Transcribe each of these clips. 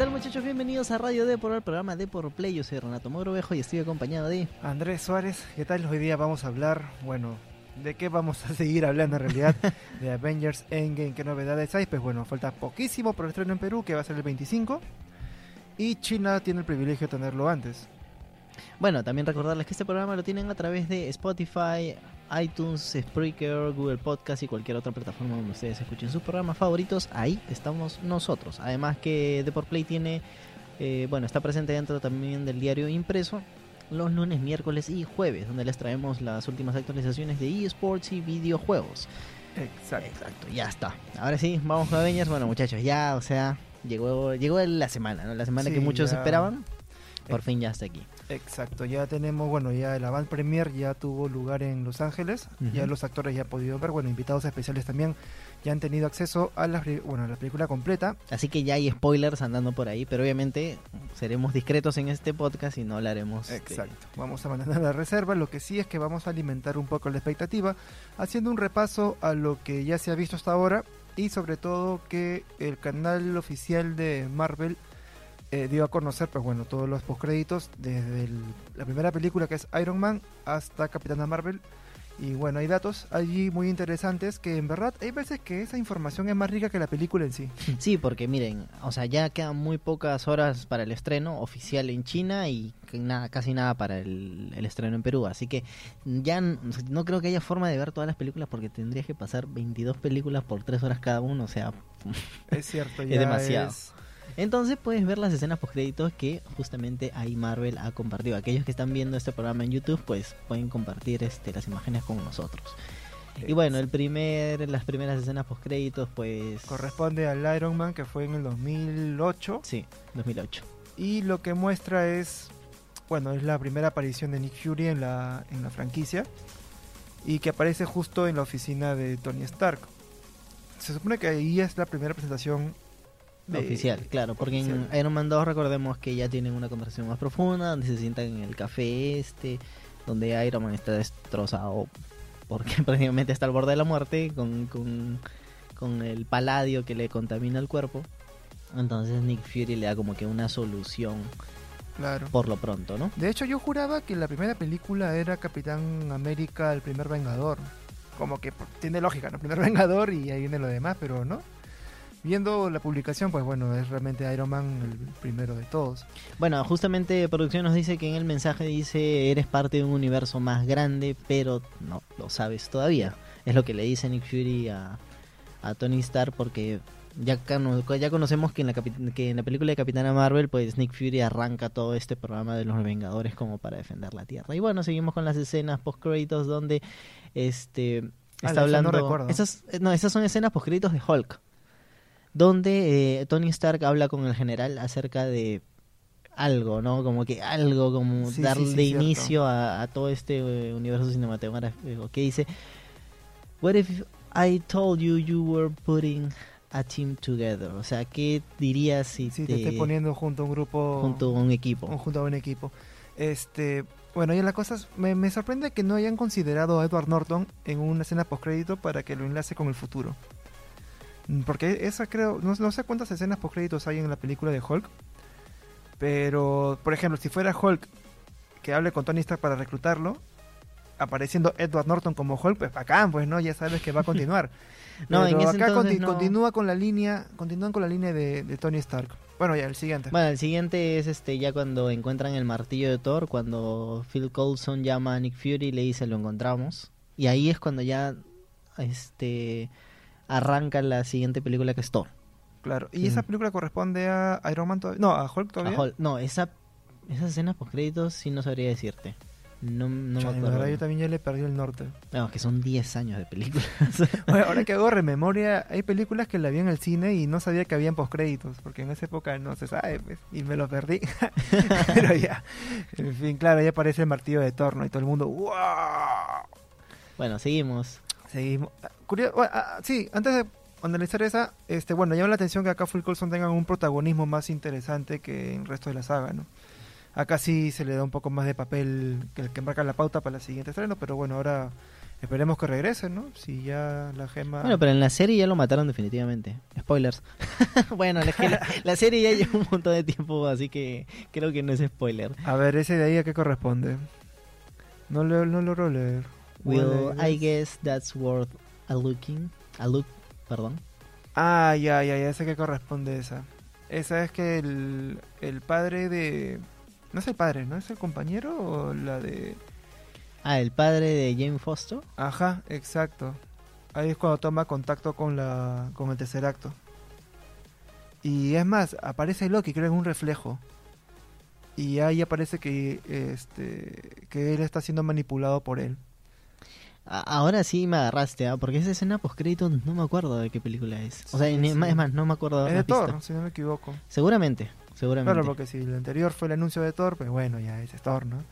tal muchachos? Bienvenidos a Radio D por el programa D por Play. Yo soy Renato Mogrovejo y estoy acompañado de Andrés Suárez. ¿Qué tal? Hoy día vamos a hablar, bueno, ¿de qué vamos a seguir hablando en realidad? de Avengers Endgame, ¿qué novedades hay? Pues bueno, falta poquísimo por el estreno en Perú, que va a ser el 25. Y China tiene el privilegio de tenerlo antes. Bueno, también recordarles que este programa lo tienen a través de Spotify, iTunes, Spreaker, Google Podcast y cualquier otra plataforma donde ustedes escuchen sus programas favoritos. Ahí estamos nosotros. Además que Play tiene, eh, bueno, está presente dentro también del diario impreso los lunes, miércoles y jueves, donde les traemos las últimas actualizaciones de eSports y videojuegos. Exacto. Exacto, ya está. Ahora sí, vamos a Avengers. Bueno, muchachos, ya, o sea, llegó llegó la semana, ¿no? La semana que muchos esperaban. Por fin ya está aquí. Exacto, ya tenemos, bueno, ya el Avant Premier ya tuvo lugar en Los Ángeles, ya los actores ya han podido ver, bueno, invitados especiales también ya han tenido acceso a la, bueno, a la película completa. Así que ya hay spoilers andando por ahí, pero obviamente seremos discretos en este podcast y no hablaremos. Exacto, vamos a mandar la reserva, lo que sí es que vamos a alimentar un poco la expectativa, haciendo un repaso a lo que ya se ha visto hasta ahora y sobre todo que el canal oficial de Marvel eh, dio a conocer, pues bueno, todos los postcréditos desde la primera película que es Iron Man hasta Capitana Marvel. Y bueno, hay datos allí muy interesantes que en verdad hay veces que esa información es más rica que la película en sí. Sí, porque miren, o sea, ya quedan muy pocas horas para el estreno oficial en China y nada, casi nada para el, estreno en Perú. Así que ya no creo que haya forma de ver todas las películas porque tendrías que pasar 22 películas por 3 horas cada uno. O sea, es cierto, ya es demasiado. Entonces puedes ver las escenas post créditos que justamente ahí Marvel ha compartido. Aquellos que están viendo este programa en YouTube, pues pueden compartir este, las imágenes con nosotros. Y bueno, el primer, las primeras escenas post créditos, pues corresponde al Iron Man que fue en el 2008. Sí, 2008. Y lo que muestra es, bueno, es la primera aparición de Nick Fury en la en la franquicia y que aparece justo en la oficina de Tony Stark. Se supone que ahí es la primera presentación oficial, claro, porque en Iron Man 2 recordemos que ya tienen una conversación más profunda, donde se sientan en el café este, donde Iron Man está destrozado porque prácticamente está al borde de la muerte con, con, el paladio que le contamina el cuerpo. Entonces Nick Fury le da como que una solución Claro. Por lo pronto, ¿no? De hecho, yo juraba que la primera película era Capitán América, el primer Vengador. Como que tiene lógica, ¿no? Primer Vengador y ahí viene lo demás, pero no viendo la publicación, pues bueno, es realmente Iron Man el primero de todos. Bueno, justamente producción nos dice que en el mensaje dice eres parte de un universo más grande, pero no lo sabes todavía. Es lo que le dice Nick Fury a, Tony Stark porque ya, ya conocemos que en, la que en la película de Capitana Marvel, pues Nick Fury arranca todo este programa de los Vengadores como para defender la Tierra. Y bueno, seguimos con las escenas post créditos donde este ah, está hablando. No esas, no, esas son escenas post créditos de Hulk donde eh, Tony Stark habla con el general acerca de algo, ¿no? Como que algo, como darle inicio a, todo este eh, universo cinematográfico. Que dice, What if I told you you were putting a team together? O sea, ¿qué dirías si te, te estoy poniendo junto a un grupo... Junto a un equipo. Junto a un equipo. Este... Bueno, y la cosa me, me sorprende que no hayan considerado a Edward Norton en una escena postcrédito para que lo enlace con el futuro. Mm, porque esa creo, no, sé cuántas escenas por créditos hay en la película de Hulk. Pero, por ejemplo, si fuera Hulk que hable con Tony Stark para reclutarlo, apareciendo Edward Norton como Hulk, pues bacán, pues no, ya sabes que va a continuar. no, en ese acá continúa con la línea, continúan con la línea de, Tony Stark. Bueno, ya el siguiente. Bueno, el siguiente es este ya cuando encuentran el martillo de Thor, cuando Phil Coulson llama a Nick Fury y le dice lo encontramos. Y ahí es cuando ya este arranca la siguiente película que es Thor. Claro, ¿y esa película corresponde a Iron Man todavía? No, a Hulk todavía. No, esa, esa escena post créditos sí no sabría decirte. No, no me acuerdo. yo también ya le perdí el norte. No, que son 10 años de películas. ahora que hago rememoria, hay películas que la vi en el cine y no sabía que habían postcréditos, porque en esa época no se sabe, pues, y me lo perdí. Pero ya, en fin, claro, ya aparece el martillo de Torno y todo el mundo, ¡wow! Bueno, seguimos. Seguimos. Ah, ah, sí, antes de analizar esa, este, bueno, llama la atención que acá Full Colson tenga un protagonismo más interesante que en el resto de la saga, ¿no? Acá sí se le da un poco más de papel que el que marca la pauta para la siguiente estreno, pero bueno, ahora Esperemos que regrese, ¿no? Si ya la gema... Bueno, pero en la serie ya lo mataron definitivamente. Spoilers. bueno, la, la serie ya lleva un montón de tiempo, así que creo que no es spoiler. A ver, ese de ahí a qué corresponde. No lo, no logro leer. Will, Well, I guess that's worth a looking. A look, perdón. Ah, ya, ya, ya sé qué corresponde esa. Esa es que el, el padre de... No es el padre, ¿no? ¿Es el compañero o la de...? Ah, el padre de Jane Foster. Ajá, exacto. Ahí es cuando toma contacto con la con el tercer acto. Y es más, aparece Loki, creo en un reflejo. Y ahí aparece que este que él está siendo manipulado por él. Ahora sí me agarraste, ¿ah? porque esa escena post no me acuerdo de qué película es. O sea, Sí, es más, no me acuerdo. es de Thor, visto. si no me equivoco. Seguramente, seguramente. Claro, porque si el anterior fue el anuncio de Thor, pues bueno, ya ese es Thor, ¿no?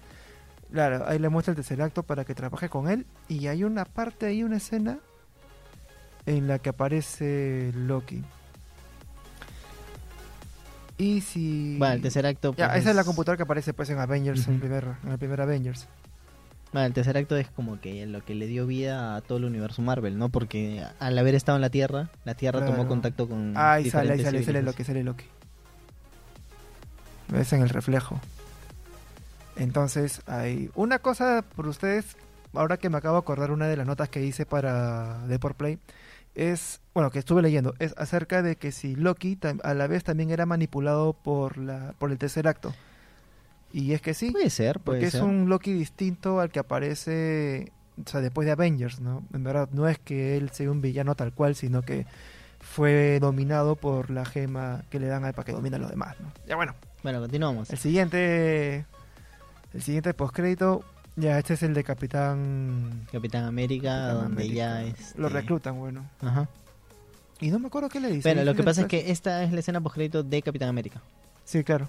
Claro, ahí le muestra el tercer acto para que trabaje con él. Y hay una parte ahí, una escena en la que aparece Loki. Y si... Bueno, el tercer acto. Ya, pues, esa es la computadora que aparece pues en Avengers, en, el primer, en el primer Avengers. Bueno, el tercer acto es como que lo que le dio vida a todo el universo Marvel, ¿no? Porque al haber estado en la Tierra, la Tierra tomó contacto con. Ahí sale, ahí sale, sale. Loki, sale Loki. Ves en el reflejo. Entonces, hay una cosa por ustedes, ahora que me acabo de acordar una de las notas que hice para Deport Play, es, bueno, que estuve leyendo, es acerca de que si Loki a la vez también era manipulado por la por el tercer acto. Y es que sí, Puede ser, puede porque ser. es un Loki distinto al que aparece, o sea, después de Avengers, ¿no? En verdad, no es que él sea un villano tal cual, sino que fue dominado por la gema que le dan a él para que domine a los demás, ¿no? Ya bueno, Bueno, continuamos. el siguiente, el siguiente postcrédito, ya este es el de Capitán... Capitán América, Capitán donde América. ya es. Lo reclutan, bueno. Ajá. Y no me acuerdo qué le dice. Pero lo que pasa es que esta es la escena post de Capitán América. Sí, claro.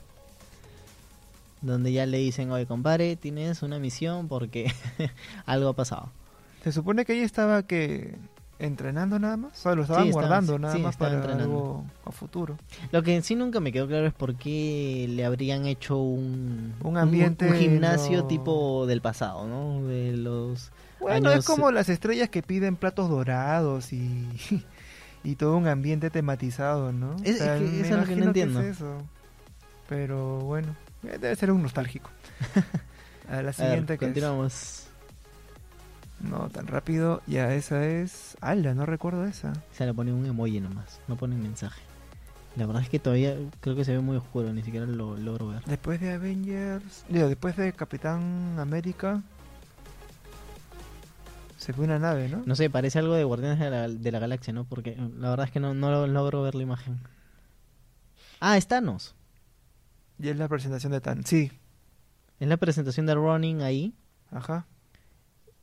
Donde ya le dicen, oye, compadre, tienes una misión porque algo ha pasado. Se supone que ella estaba que entrenando nada más, o sea, lo estaban Sí, estaba- guardando nada sí, más para entrenando. algo a futuro. Lo que en sí nunca me quedó claro es por qué le habrían hecho un, Un ambiente un, gimnasio no- tipo del pasado, ¿no? De los Bueno, años- es como las estrellas que piden platos dorados y, y todo un ambiente tematizado, ¿no? Es- que eso es lo que no entiendo. es eso. Pero bueno, debe ser un nostálgico. A la A ver, siguiente que es- continuamos. No tan rápido, ya esa es... ¡Hala! No recuerdo esa. Se le pone un emoji nomás, no pone mensaje. La verdad es que todavía creo que se ve muy oscuro, ni siquiera lo logro ver. Después de Avengers... Digo, después de Capitán América... Se fue una nave, ¿no? No sé, parece algo de Guardianes de la, de la Galaxia, ¿no? Porque eh, la verdad es que no, no lo- logro ver la imagen. Ah, es Thanos. Y es la presentación de Tan. Sí, Es la presentación de Ronin ahí. ajá.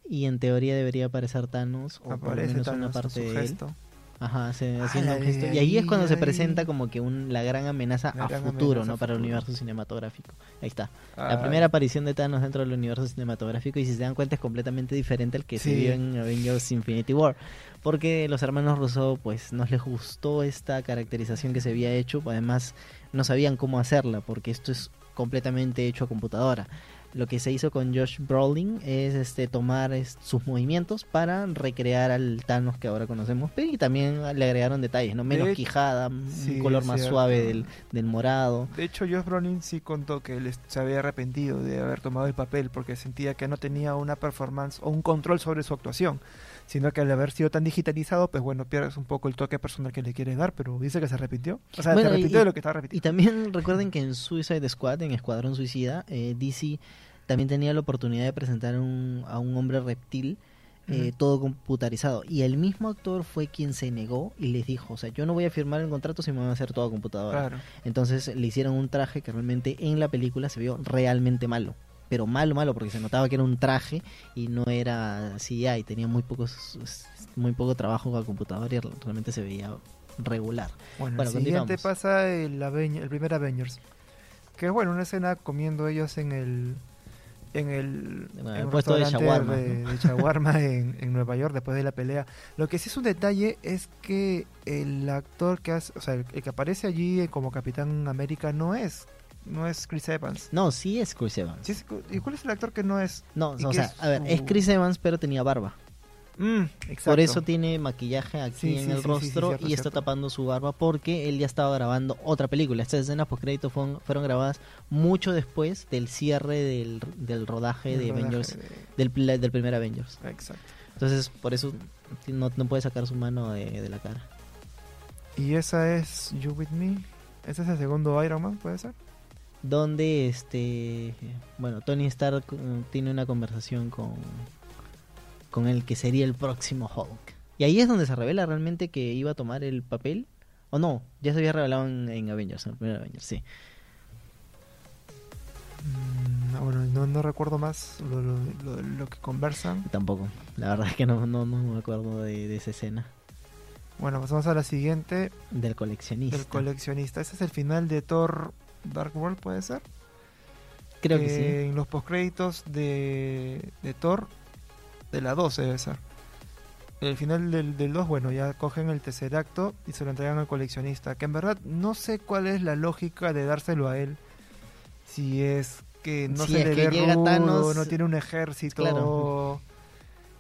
Y en teoría debería aparecer Thanos. O por lo Aparece menos Thanos una parte su de él. gesto. Ajá, se- Ah, haciendo un gesto. Y ahí es cuando se presenta como que un, la gran amenaza La a gran futuro, amenaza ¿no? a Para el universo cinematográfico. Ahí está. Ah, La primera aparición de Thanos dentro del universo cinematográfico y si se dan cuenta es completamente diferente al que se vio en Avengers Infinity War. Porque los hermanos Russo pues no les gustó esta caracterización que se había hecho, además no sabían cómo hacerla porque esto es completamente hecho a computadora. Lo que se hizo con Josh Brolin es este tomar es- sus movimientos para recrear al Thanos que ahora conocemos, pero y también le agregaron detalles, no menos De- quijada, sí, un color más cierto. suave del, del morado. De hecho, Josh Brolin sí contó que él se había arrepentido de haber tomado el papel porque sentía que no tenía una performance o un control sobre su actuación, sino que al haber sido tan digitalizado, pues bueno, pierdes un poco el toque personal que le quieres dar, pero dice que se arrepintió. O sea, Bueno, se y- arrepintió y- de lo que estaba Y repitiendo. también recuerden que en Suicide Squad, en Escuadrón Suicida, eh, DC también tenía la oportunidad de presentar un- a un hombre reptil eh, todo computarizado. Y el mismo actor fue quien se negó y les dijo, o sea, yo no voy a firmar el contrato si me van a hacer todo a computadora. Claro. Entonces le hicieron un traje que realmente en la película se vio realmente malo. Pero malo, malo, porque se notaba que era un traje y no era CGI. Tenía muy, pocos, muy poco trabajo a computadora y realmente se veía regular. Bueno, Bueno, el siguiente pasa el, Aven- el primer Avengers. Que es bueno, una escena comiendo ellos en el en el, En el puesto de shawarma, de, ¿no? de shawarma en, en Nueva York después de la pelea. Lo que sí es un detalle es que el actor que hace, o sea, el, el que aparece allí eh, como Capitán América no es no es Chris Evans. No, sí es Chris Evans. Sí es- ¿Y cuál es el actor que no es? No, ¿Y o sea, es a ver, es Chris Evans, pero tenía barba. Mm. Por eso tiene maquillaje aquí Sí, en sí, el sí, rostro cierto, y está cierto. tapando su barba porque él ya estaba grabando otra película. Estas escenas post créditos fueron, fueron grabadas mucho después del cierre del, del rodaje El de rodaje Avengers, de- del, del primer Avengers. Exacto. Entonces, por eso no, no puede sacar su mano de, de la cara. Y esa es You With Me. Ese es el segundo Iron Man, ¿puede ser? Donde, este, bueno, Tony Stark eh, tiene una conversación con, con el que sería el próximo Hulk. Y ahí es donde se revela realmente que iba a tomar el papel. O no, ya se había revelado en, en Avengers, en el primer Avengers, sí. Mm, bueno, no, no recuerdo más lo, lo, lo- lo que conversan. Tampoco. La verdad es que no, no, no me acuerdo de, de esa escena. Bueno, pasamos a la siguiente, Del coleccionista. el coleccionista. Ese es el final de Thor Dark World, ¿puede ser? Creo que Eh, sí. En los postcréditos de, de Thor, de la 12 debe ser. El final del, del 2, bueno, ya cogen el tercer acto y se lo entregan al coleccionista. Que en verdad no sé cuál es la lógica de dárselo a él. Si es que no Si se le ve rudo, Thanos, no tiene un ejército, claro.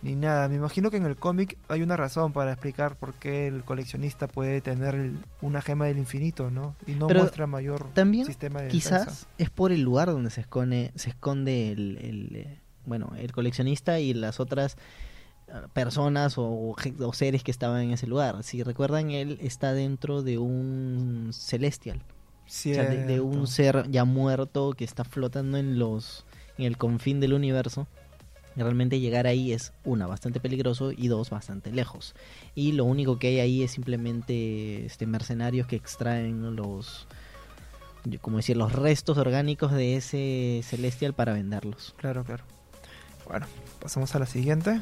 ni nada. Me imagino que en el cómic hay una razón para explicar por qué el coleccionista puede tener el- una gema del infinito, ¿no? Y no Pero muestra mayor también sistema de Quizás defensa. es por el lugar donde se esconde, se esconde el, el, eh, bueno, el coleccionista y las otras eh, personas o, seres que estaban en ese lugar. Si recuerdan, él está dentro de un celestial, o sea, de, de un ser ya muerto que está flotando en los en el confín del universo. Y Realmente llegar ahí es una bastante peligroso y dos bastante lejos. Y lo único que hay ahí es simplemente este mercenarios que extraen los como decir los restos orgánicos de ese celestial para venderlos. Claro, claro. Bueno, pasamos a la siguiente.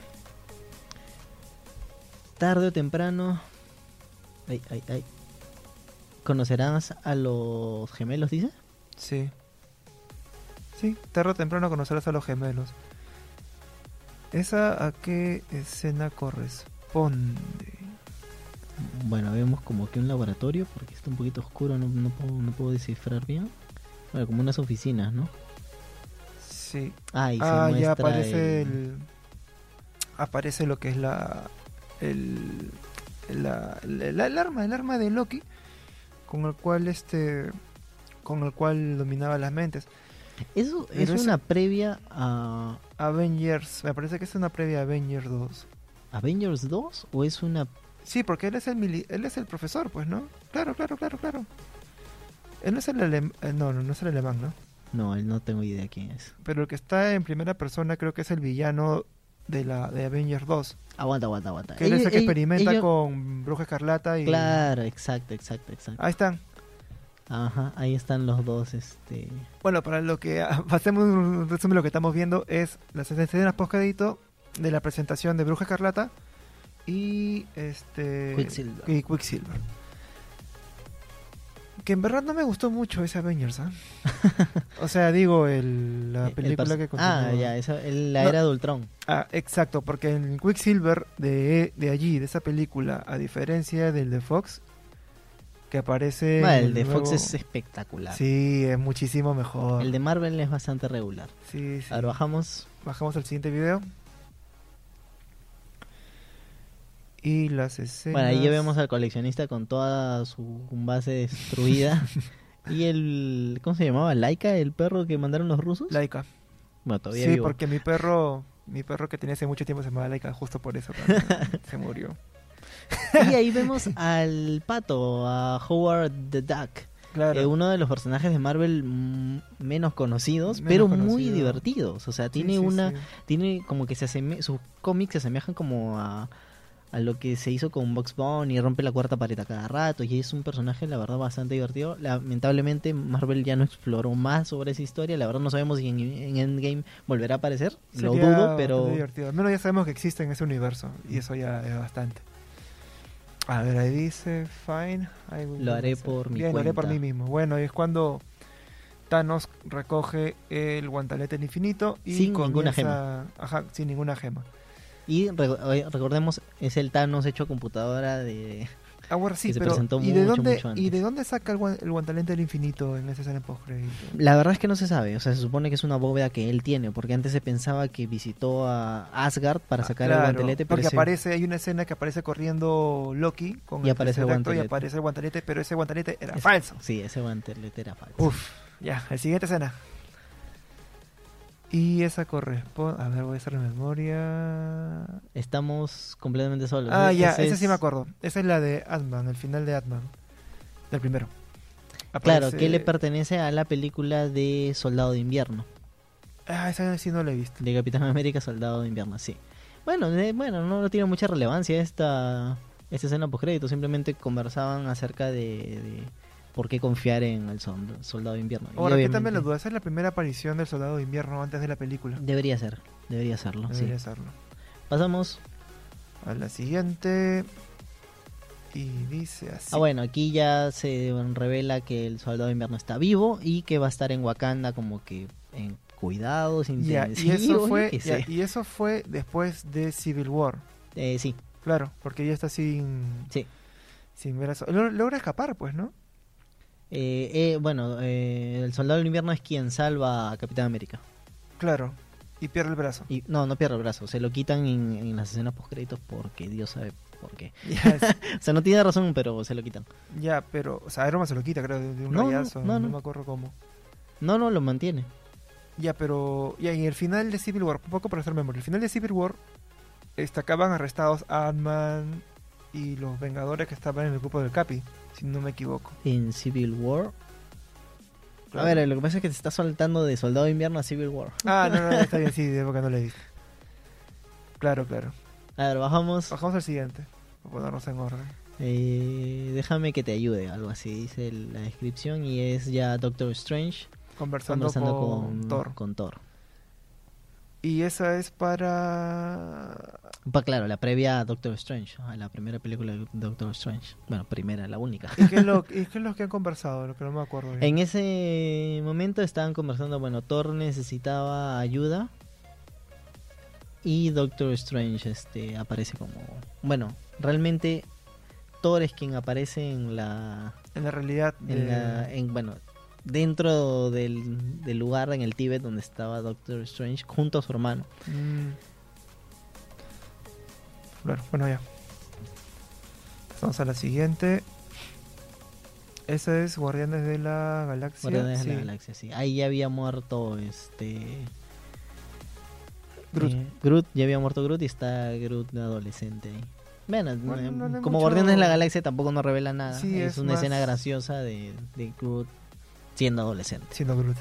Tarde o temprano ay, ay, ay. conocerás a los gemelos, dice. Sí. Sí, tarde o temprano conocerás a los gemelos. ¿Esa a qué escena corresponde? Bueno, vemos como que un laboratorio, porque está un poquito oscuro, no, no, puedo, no puedo descifrar bien. Bueno, como unas oficinas, ¿no? Sí. Ah, se ya aparece el- el... Aparece lo que es la... El... La, la- la- el arma, el arma de Loki, con el cual este... Con el cual dominaba las mentes. Eso es una previa a Avengers, me parece que es una previa a Avengers 2. Avengers 2 o es una... Sí, porque él es el mili- él es el profesor, pues, ¿no? Claro, claro, claro, claro. Él no es el alemán, no, no, no es el alemán, ¿no? No, no tengo idea quién es. Pero el que está en primera persona creo que es el villano de la de Avengers 2. Aguanta, aguanta, aguanta. Que es el que Ellos- experimenta ellos- con Bruja Escarlata y... Claro, exacto, exacto, exacto. Ahí están. Ajá, ahí están los dos, este... Bueno, para lo que hacemos un resumen de lo que estamos viendo es las escenas post crédito de la presentación de Bruja Escarlata y este Quicksilver. y Quicksilver. Que en verdad no me gustó mucho ese Avengers, ¿ah? o sea, digo el, la el película que continúa. Ah, ya, esa, el- la No. era de Ultron. Ah, exacto, porque en Quicksilver de, de allí, de esa película, a diferencia del de Fox, que aparece... En el de Fox es espectacular. Sí, es muchísimo mejor. El de Marvel es bastante regular. Sí, sí. Ahora bajamos. Bajamos al siguiente video. Y las escenas... Bueno, ahí ya vemos al coleccionista con toda su base destruida. y el... ¿Cómo se llamaba? ¿Laika? ¿El perro que mandaron los rusos? Laika. Bueno, todavía Sí, vivo. porque mi perro... Mi perro que tenía hace mucho tiempo se llamaba Laika, justo por eso se murió. Y ahí vemos al pato, a Howard the Duck. Claro. eh, uno de los personajes de Marvel menos conocidos, Menos pero muy divertidos. O sea, Sí, tiene sí, una, sí. tiene como que se aseme sus cómics se asemejan como a, a lo que se hizo con Box Bunny, rompe la cuarta pared a cada rato y es un personaje la verdad bastante divertido. Lamentablemente Marvel ya no exploró más sobre esa historia, la verdad no sabemos si en, en Endgame volverá a aparecer, lo dudo, pero divertido. Al menos ya sabemos que existe en ese universo y eso ya es bastante. A ver, ahí dice, fine. Lo haré por mi Bien, lo haré por mí cuenta. mismo. Bueno, y es cuando Thanos recoge el guantelete infinito y Sin ninguna comienza- Ajá, sin ninguna gema. Y re- eh, recordemos es el Thanos hecho computadora de Ahora sí, que se pero presentó ¿y de mucho, dónde mucho y antes. de dónde saca el, guan- el guantelete del infinito en esa escena post crédito? La verdad es que no se sabe, o sea, se supone que es una bóveda que él tiene, porque antes se pensaba que visitó a Asgard para sacar el guantelete, pero Ah, porque ese- aparece hay una escena que aparece corriendo Loki con Y aparece el acto y guantelete. aparece el guantelete, pero ese guantelete era es- falso. Sí, ese guantelete era falso. Uf, ya, el siguiente escena. Y esa corresponde. A ver, voy a hacer la memoria. Estamos completamente solos. Ah, ¿eh? ya, esa es- sí me acuerdo. Esa es la de Ant-Man, el final de Ant-Man. Del primero. Claro, que le pertenece a la película de Soldado de Invierno, Ah, esa sí no la he visto. de Capitán América Soldado de Invierno, sí. Bueno, de- bueno, no, no tiene mucha relevancia esta, esta escena post crédito, simplemente conversaban acerca de, de por qué confiar en el Soldado de Invierno. Ahora, ¿qué obviamente- también la duda? Esa es la primera aparición del soldado de invierno antes de la película. Debería ser, debería serlo, sí. Debería serlo. Pasamos. A la siguiente. Y dice así. Ah, bueno, aquí ya se revela que el Soldado de Invierno está vivo y que va a estar en Wakanda como que en cuidados Ya, y eso fue y eso fue después de Civil War. Eh, sí, Claro, porque ella está sin sí. sin ver a lo- logra escapar, pues, ¿no? Eh, eh, bueno, eh, el Soldado del Invierno es quien salva a Capitán América. Claro. Y pierde el brazo. Y no, no pierde el brazo, se lo quitan en, en las escenas post créditos porque Dios sabe por qué. Ya, es- O sea, no tiene razón, pero se lo quitan. ya, pero o sea, Iron Man se lo quita, creo, de, de un No, no, rayazo, no, no, no. me acuerdo cómo. No, no, lo mantiene. Ya, pero ya en el final de Civil War, un poco para hacer memoria, el final de Civil War este, acaban arrestados Ant-Man y los Vengadores que estaban en el grupo del Capi, si no me equivoco. En Civil War. Claro. A ver, lo que pasa es que te está saltando de Soldado de Invierno a Civil War. Ah, no, no, está bien, sí, de época no le diste. Claro, claro. A ver, bajamos. Bajamos al siguiente, para ponernos en orden. Eh, déjame que te ayude, algo así dice la descripción. Y es ya Doctor Strange Conversando, conversando con, con, Thor. con Thor. Y esa es para... Pa- claro, la previa a Doctor Strange, a la primera película de Doctor Strange. Bueno, primera, la única. ¿Y qué es lo, y qué es lo que han conversado? Lo que no me acuerdo bien. En ese momento estaban conversando, bueno, Thor necesitaba ayuda y Doctor Strange este aparece como, bueno, realmente Thor es quien aparece en la En la realidad... en la en bueno, dentro del, del lugar en el Tíbet donde estaba Doctor Strange junto a su hermano. Mm. Claro, bueno, ya. Pasamos a la siguiente. Esa es Guardianes de la Galaxia. Guardianes de la Galaxia, sí. Ahí ya había muerto este Groot. eh, Groot, ya había muerto Groot y está Groot adolescente ahí. Bueno, Bueno, eh, no como mucho- Guardianes de la Galaxia tampoco nos revela nada. Sí, es, es una más- escena graciosa de, de Groot siendo adolescente. Siendo Groot.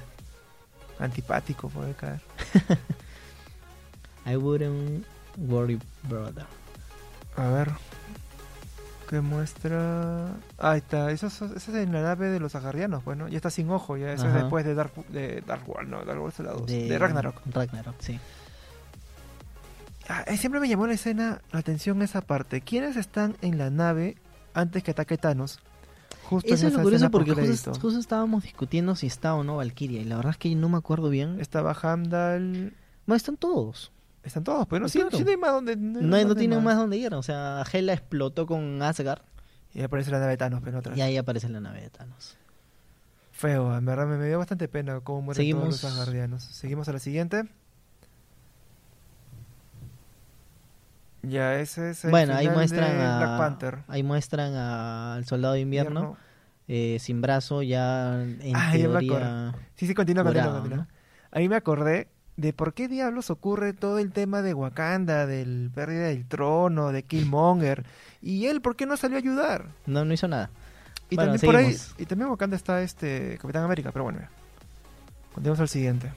Antipático puede caer. I wouldn't worry, brother. A ver. ¿Qué muestra? Ah, ahí está. Eso, es- en la nave de los agardianos, bueno. Ya está sin ojo, ya. Eso es después de Dark, de Dark World, no. Dark World es la dos. De, De, Ragnarok. Ragnarok, sí. Ah, eh, siempre me llamó la escena, la atención esa parte. ¿Quiénes están en la nave antes que ataque Thanos? Justo Eso en es lo curioso porque justo, estábamos discutiendo si está o no Valkyria y la verdad es que no me acuerdo bien. Estaba Hamdal. No, están todos. Están todos, pero Pues sí, claro. sí no hay más donde. No, hay- no tienen más donde ir. O sea, Hela explotó con Asgard Y aparece la nave de Thanos, pero otra. y ahí aparece la nave de Thanos. Feo, en verdad me, me dio bastante pena cómo mueren Seguimos. todos los asgardianos. Seguimos a la siguiente. Ya, ese es el Bueno, ahí muestran de a, Black Panther. ahí muestran a- al soldado de invierno eh, sin brazo ya en Ah, ya me teoría Sí, sí, continúa, continúa. Ahí me acordé de por qué diablos ocurre todo el tema de Wakanda, del pérdida del trono, de Killmonger. Y él, ¿por qué no salió a ayudar? No, no hizo nada. Y Bueno, también por ahí, y también Wakanda está este Capitán América, pero bueno. ya. Continuamos al siguiente.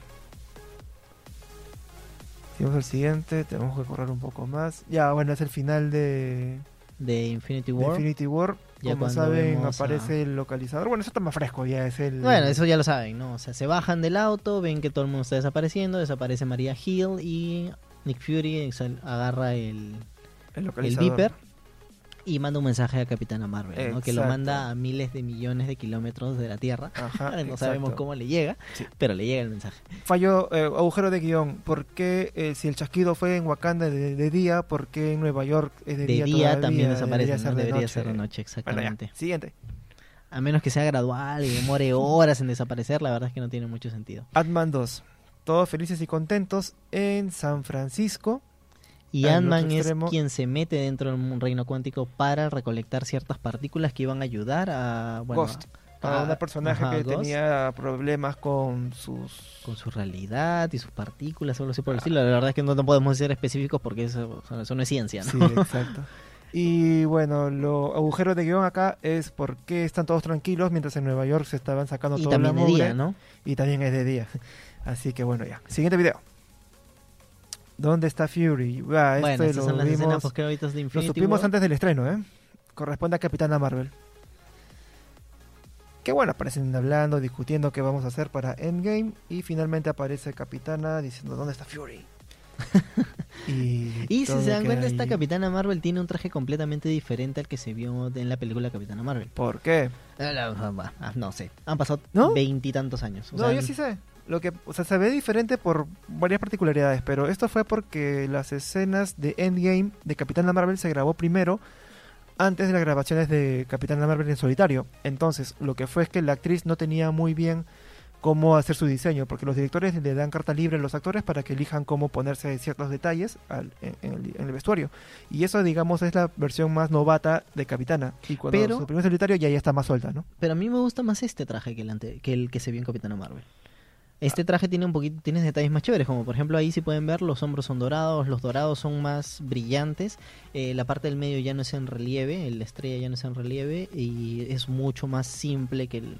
Seguimos al siguiente, tenemos que correr un poco más. Ya, bueno, es el final de, De Infinity de War. Infinity War. Ya Como saben, aparece el localizador. Bueno, eso está más fresco, ya es el... Bueno, eso ya lo saben, ¿no? O sea, se bajan del auto, ven que todo el mundo está desapareciendo, desaparece María Hill y Nick Fury agarra el, el el localizador. Y manda un mensaje a Capitana Marvel, ¿no? que lo manda a miles de millones de kilómetros de la Tierra. Ajá, no exacto. sabemos cómo le llega, Sí. pero le llega el mensaje. Fallo, eh, agujero de guion. ¿Por qué eh, si el chasquido fue en Wakanda de, de día, por qué en Nueva York es de, De día, día, también desaparece, Debería ¿no? ser de Debería noche. ser de noche, Bueno, exactamente. Siguiente. A menos que sea gradual y demore horas en desaparecer, la verdad es que no tiene mucho sentido. Ant-Man 2. Todos felices y contentos en San Francisco. Y Ant-Man es quien se mete dentro del reino cuántico para recolectar ciertas partículas que iban a ayudar a... Bueno, Ghost. A a- una personaje ajá, que Ghost, tenía problemas con sus... con su realidad y sus partículas o algo así por el estilo. La verdad es que no, no podemos ser específicos porque eso, eso no es ciencia, ¿no? Sí, exacto. Y bueno, lo agujero de guion acá es por qué están todos tranquilos mientras en Nueva York se estaban sacando y toda la de día, ¿no? Y también es de día. Así que bueno, ya. Siguiente video. ¿Dónde está Fury? Ah, bueno, este lo son las escenas vimos, créditos de lo Infinity supimos War. antes del estreno, ¿eh? Corresponde a Capitana Marvel. Que bueno, aparecen hablando, discutiendo qué vamos a hacer para Endgame. Y finalmente aparece Capitana diciendo, ¿dónde está Fury? y Y si se dan cuenta, esta. Capitana Marvel tiene un traje completamente diferente al que se vio en la película Capitana Marvel. ¿Por qué? Ah, ah, No sé, han pasado ¿No? veintitantos años. o No, sea, yo sí sé. Lo que, o sea, se ve diferente por varias particularidades, pero esto fue porque las escenas de Endgame de Capitana Marvel se grabó primero antes de las grabaciones de Capitana Marvel en solitario. Entonces, lo que fue es que la actriz no tenía muy bien cómo hacer su diseño, porque los directores le dan carta libre a los actores para que elijan cómo ponerse ciertos detalles al- en, en el, en el vestuario. Y eso, digamos, es la versión más novata de Capitana. Y cuando Pero- su primer solitario ya, ya está más suelta, ¿no? Pero a mí me gusta más este traje que el, ante- que el que se vio en Capitana Marvel. Este traje tiene un poquito, tiene detalles más chéveres, como por ejemplo ahí si pueden ver, los hombros son dorados, los dorados son más brillantes, eh, la parte del medio ya no es en relieve, la estrella ya no es en relieve y es mucho más simple que el,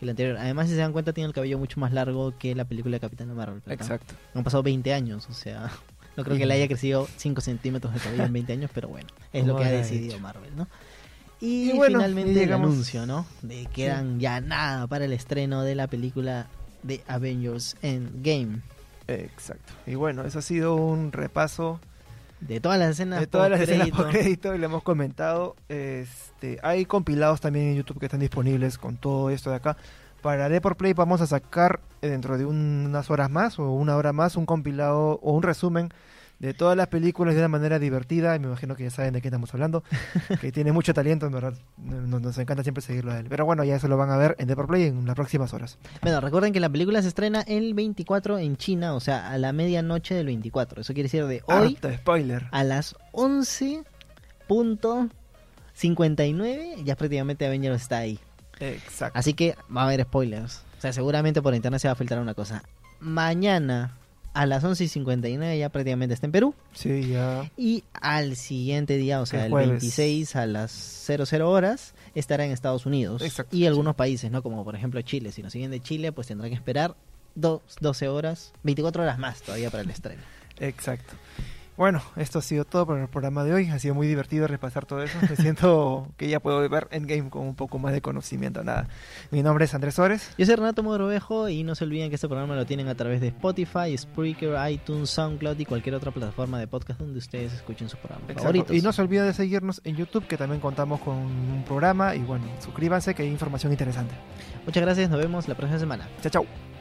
que el anterior. Además, si se dan cuenta, tiene el cabello mucho más largo que la película de Capitana Marvel. pero Exacto. Han pasado 20 años, o sea, no creo que le haya crecido 5 centímetros de cabello en 20 años, pero bueno, es lo ¿Cómo que ha decidido hecho? Marvel, ¿no? Y, Y bueno, finalmente llegamos- el anuncio, ¿no? De que eran ya nada para el estreno de la película de Avengers Endgame. Exacto. Y bueno, eso ha sido un repaso De todas las escenas de todas las escenas por crédito y le hemos comentado. Este, hay compilados también en YouTube que están disponibles con todo esto de acá. Para Deport Play vamos a sacar eh, dentro de un- unas horas más o una hora más un compilado o un resumen de todas las películas de una manera divertida. Y me imagino que ya saben de qué estamos hablando. que tiene mucho talento, en verdad. Nos, nos encanta siempre seguirlo a él. Pero bueno, ya eso lo van a ver en Deport Play en las próximas horas. Bueno, recuerden que la película se estrena el 24 en China, o sea, a la medianoche del 24. Eso quiere decir de hoy Harta spoiler. a las 11.59 ya prácticamente Avengers está ahí. Exacto. Así que va a haber spoilers. O sea, seguramente por internet se va a filtrar una cosa. Mañana a las 11.59 ya prácticamente está en Perú. Sí, ya. Y al siguiente día, o sea, El el, jueves. 26 a las 00 horas, estará en Estados Unidos. Exacto, y algunos países, ¿no? Como por ejemplo Chile. Si nos siguen de Chile, pues tendrán que esperar dos, 12 horas, 24 horas más todavía para el estreno. Exacto. Bueno, esto ha sido todo por el programa de hoy. Ha sido muy divertido repasar todo eso. Me siento que ya puedo ver Endgame con un poco más de conocimiento. Nada. Mi nombre es Andrés Suárez. Yo soy Renato Mogrovejo y no se olviden que este programa lo tienen a través de Spotify, Spreaker, iTunes, SoundCloud y cualquier otra plataforma de podcast donde ustedes escuchen sus programas Exacto. favoritos. Y no se olviden de seguirnos en YouTube, que también contamos con un programa. Y bueno, suscríbanse que hay información interesante. Muchas gracias, nos vemos la próxima semana. Chao, chao.